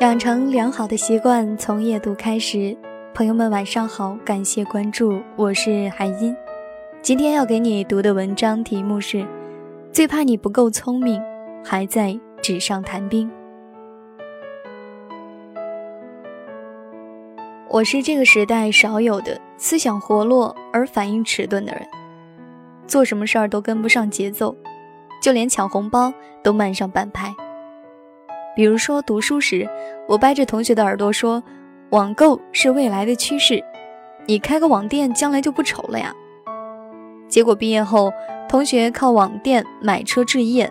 养成良好的习惯，从夜读开始。朋友们，晚上好，感谢关注，我是海音。今天要给你读的文章题目是：最怕你不够聪明，还在纸上谈兵。我是这个时代少有的思想活络而反应迟钝的人，做什么事儿都跟不上节奏，就连抢红包都慢上半拍。比如说读书时，我掰着同学的耳朵说，网购是未来的趋势，你开个网店将来就不愁了呀。结果毕业后，同学靠网店买车置业，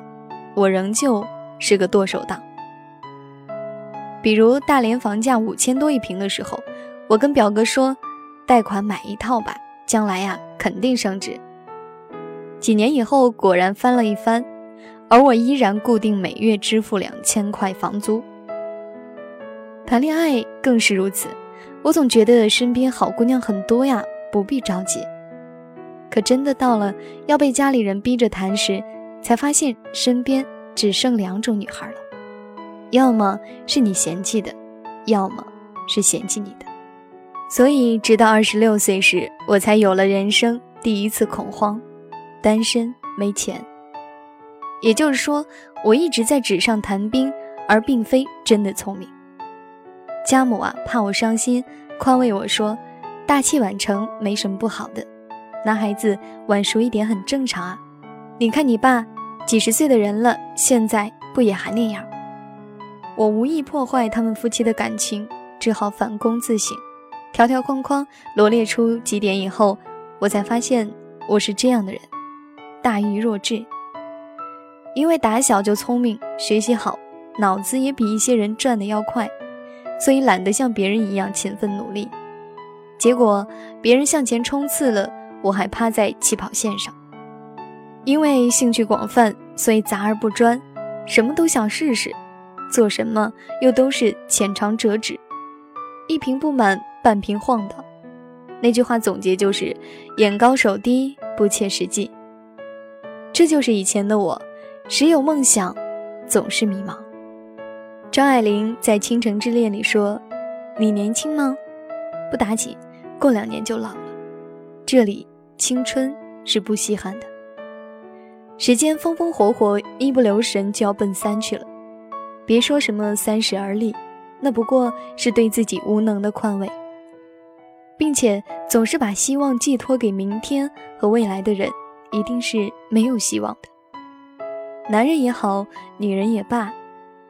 我仍旧是个剁手党。比如大连房价五千多一平的时候，我跟表哥说，贷款买一套吧，将来呀肯定升值。几年以后，果然翻了一番。而我依然固定每月支付两千块房租。谈恋爱更是如此，我总觉得身边好姑娘很多呀，不必着急。可真的到了要被家里人逼着谈时，才发现身边只剩两种女孩了：要么是你嫌弃的，要么是嫌弃你的。所以，直到二十六岁时，我才有了人生第一次恐慌：单身没钱。也就是说，我一直在纸上谈兵，而并非真的聪明。家母啊，怕我伤心，宽慰我说：“大器晚成没什么不好的，男孩子晚熟一点很正常啊。你看你爸，几十岁的人了，现在不也还那样？”我无意破坏他们夫妻的感情，只好反躬自省，条条框框罗列出几点以后，我才发现我是这样的人，大愚若智。因为打小就聪明，学习好，脑子也比一些人转的要快，所以懒得像别人一样勤奋努力。结果别人向前冲刺了，我还趴在起跑线上。因为兴趣广泛，所以杂而不专，什么都想试试，做什么又都是浅尝辄止，一瓶不满半瓶晃荡。那句话总结就是：眼高手低，不切实际。这就是以前的我。时有梦想，总是迷茫。张爱玲在《倾城之恋》里说：“你年轻吗？不打紧，过两年就老了。这里青春是不稀罕的。时间风风火火，一不留神就要奔三去了。别说什么三十而立，那不过是对自己无能的宽慰，并且总是把希望寄托给明天和未来的人，一定是没有希望的。”男人也好，女人也罢，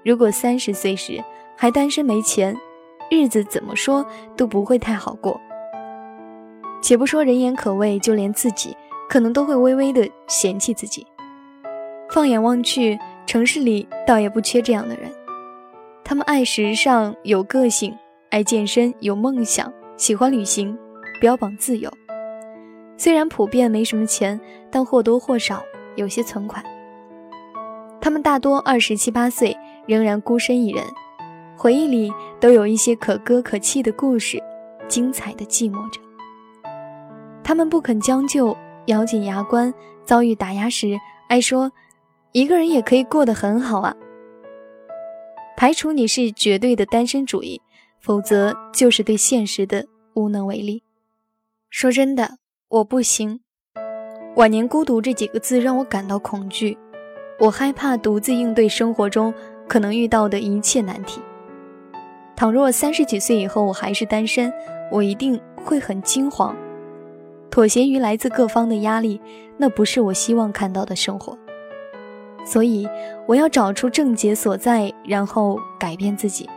如果三十岁时还单身没钱，日子怎么说都不会太好过。且不说人言可畏，就连自己可能都会微微的嫌弃自己。放眼望去，城市里倒也不缺这样的人，他们爱时尚，有个性，爱健身，有梦想，喜欢旅行，标榜自由。虽然普遍没什么钱，但或多或少有些存款。他们大多二十七八岁，仍然孤身一人，回忆里都有一些可歌可泣的故事，精彩的寂寞着。他们不肯将就，咬紧牙关，遭遇打压时，爱说：“一个人也可以过得很好啊。”排除你是绝对的单身主义，否则就是对现实的无能为力。说真的，我不行。晚年孤独这几个字让我感到恐惧。我害怕独自应对生活中可能遇到的一切难题。倘若三十几岁以后我还是单身，我一定会很惊慌，妥协于来自各方的压力，那不是我希望看到的生活。所以我要找出症结所在，然后改变自己。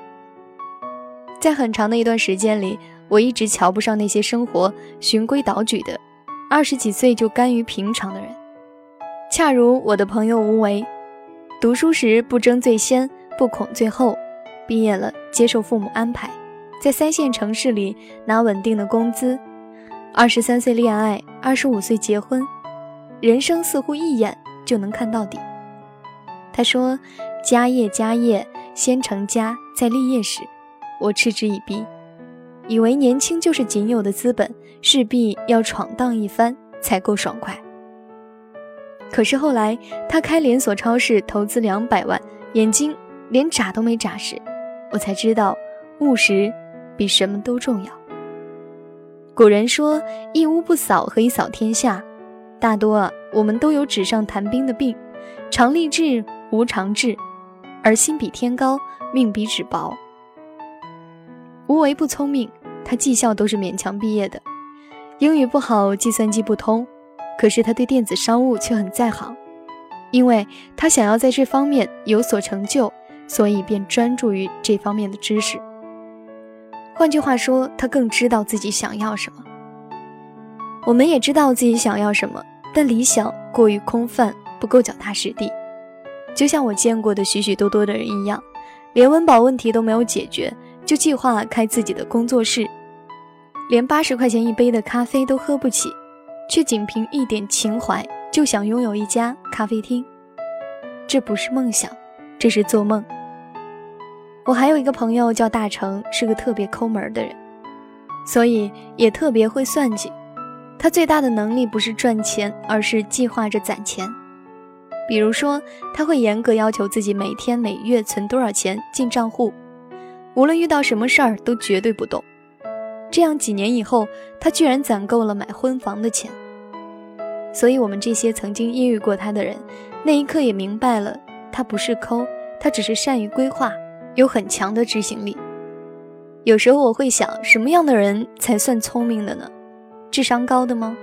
在很长的一段时间里，我一直瞧不上那些生活循规蹈矩的，二十几岁就甘于平常的人。恰如我的朋友吴为，读书时不争最先，不恐最后，毕业了接受父母安排，在三线城市里拿稳定的工资，二十三岁恋爱，二十五岁结婚，人生似乎一眼就能看到底。他说：“家业家业，先成家再立业时，我嗤之以鼻，以为年轻就是仅有的资本，势必要闯荡一番才够爽快。”可是后来，他开连锁超市，投资两百万，眼睛连眨都没眨时，我才知道，务实比什么都重要。古人说：“一屋不扫，何以扫天下？”大多啊，我们都有纸上谈兵的病，常立志无常志，而心比天高，命比纸薄。无为不聪明，他技校都是勉强毕业的，英语不好，计算机不通，可是他对电子商务却很在行，因为他想要在这方面有所成就，所以便专注于这方面的知识。换句话说，他更知道自己想要什么。我们也知道自己想要什么。但理想过于空泛，不够脚踏实地。就像我见过的许许多多的人一样，连温饱问题都没有解决，就计划开自己的工作室；连八十块钱一杯的咖啡都喝不起，却仅凭一点情怀就想拥有一家咖啡厅。这不是梦想，这是做梦。我还有一个朋友叫大成，是个特别抠门的人，所以也特别会算计。他最大的能力不是赚钱，而是计划着攒钱。比如说，他会严格要求自己每天每月存多少钱进账户，无论遇到什么事儿都绝对不动。这样几年以后，他居然攒够了买婚房的钱。所以，我们这些曾经阴遇过他的人，那一刻也明白了，他不是抠，他只是善于规划，有很强的执行力。有时候我会想，什么样的人才算聪明的呢？智商高的吗？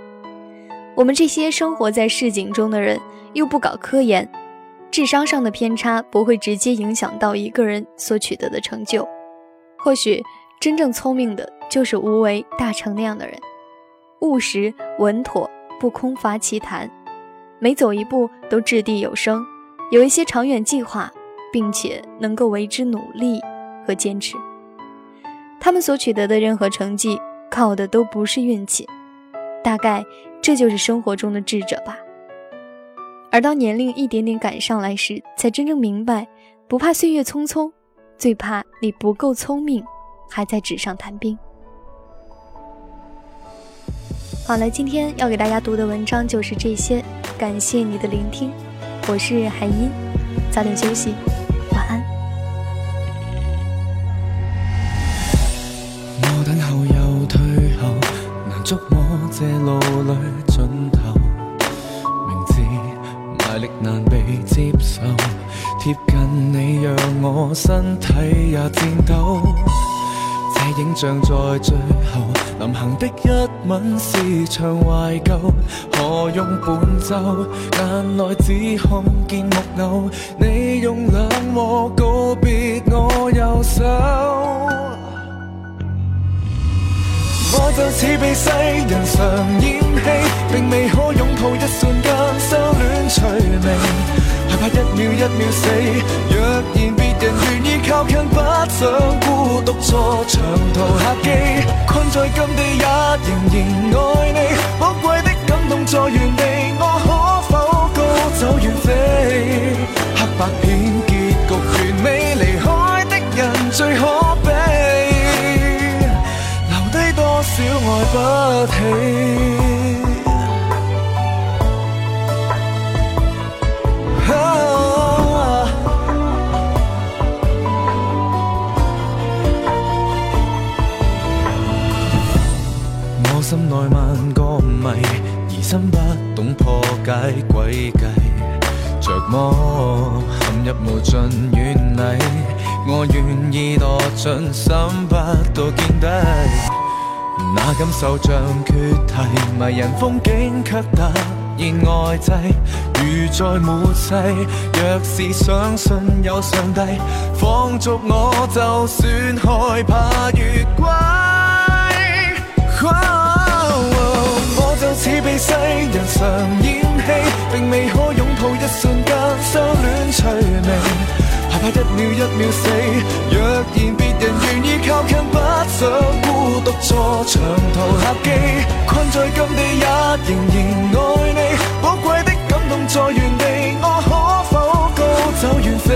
我们这些生活在市井中的人，又不搞科研，智商上的偏差不会直接影响到一个人所取得的成就。或许真正聪明的就是无为大成那样的人，务实稳妥，不空乏其谈，每走一步都掷地有声，有一些长远计划，并且能够为之努力和坚持。他们所取得的任何成绩，靠的都不是运气。大概这就是生活中的智者吧。而当年龄一点点赶上来时，才真正明白，不怕岁月匆匆，最怕你不够聪明，还在纸上谈兵。好了，今天要给大家读的文章就是这些，感谢你的聆听，我是海音，早点休息，晚安。我等候又退后，难捉摸。这路里尽头，明知卖力难被接受，贴近你让我身体也颤抖。影像在最后，临行的一吻是场怀旧，何用伴奏？眼内只看见木偶，你用冷漠告别我右手。我就似被世人常厌弃，并未可拥抱一瞬间收敛趣味，害怕一秒一秒死。若然靠近，不想孤独坐长途客机，困在禁地也仍然爱你。宝贵的感动在原地，我可否高走远飞？黑白片结局完美，离开的人最可悲。留低多少爱不起，心内万个谜，疑心不懂破解诡计，着魔陷入无尽远泥，我愿意堕进心不到见底。那感受像缺题，迷人风景却突然外滞，如在末世。若是相信有上帝，放逐我，就算害怕越轨。我就似被世人常演戏，并未可拥抱一瞬间相恋趣味。害怕一秒一秒死，若然别人愿意靠近，不想孤独坐长途客机，困在禁地也仍然爱你。宝贵的感动在原地，我可否高走远飞？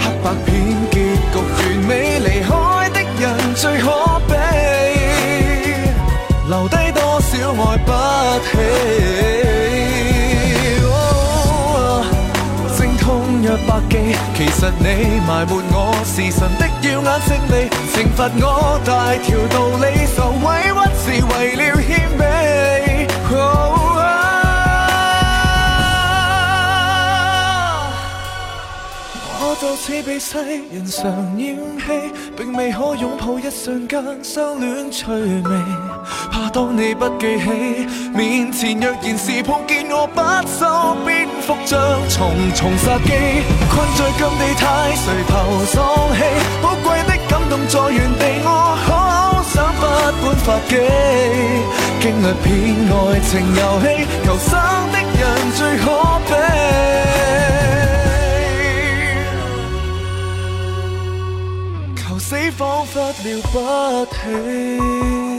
黑白片结局完美，离开的人最可记，其实你埋没我是神的耀眼胜利，惩罚我大条道理，受委屈是为了谦卑。就似被世人常嫌弃，并未可拥抱一瞬间相恋趣味。怕当你不记起，面前若然是碰见我，不收邊幅将重重杀机，困在禁地太垂头丧气，宝贵的感动在原地，我好想不管發記，經歷片爱情游戏，求生仿佛了不起。